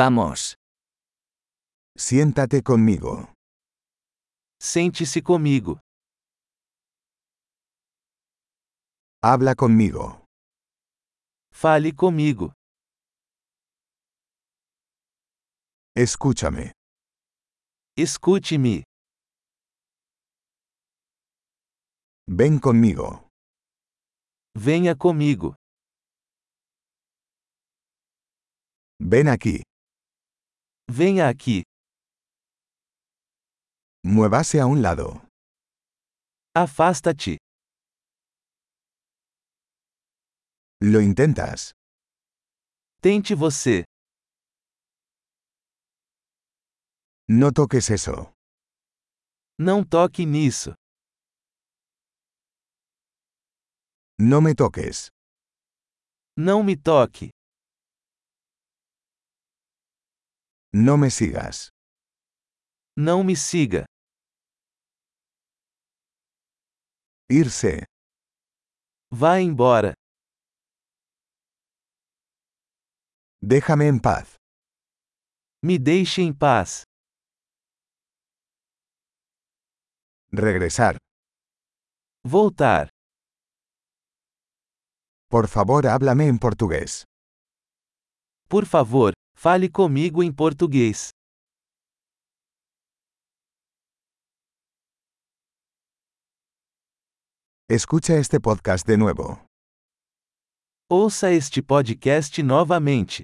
Vamos. Siéntate conmigo. Sente-se comigo. Habla conmigo. Fale comigo. Escúchame. Escute-me. Ven conmigo. Venha comigo. Ven aquí. Venha aqui. Muévase a un lado. Afasta-te. Lo intentas. Tente você. No toques eso. Não toque nisso. No me toques. Não me toque. No me sigas. Não me siga. Irse. Vá embora. Déjame en paz. Me deixe em paz. Regresar. Voltar. Por favor, háblame en portugués. Por favor, fale comigo em português. Escucha este podcast de nuevo. Ouça este podcast novamente.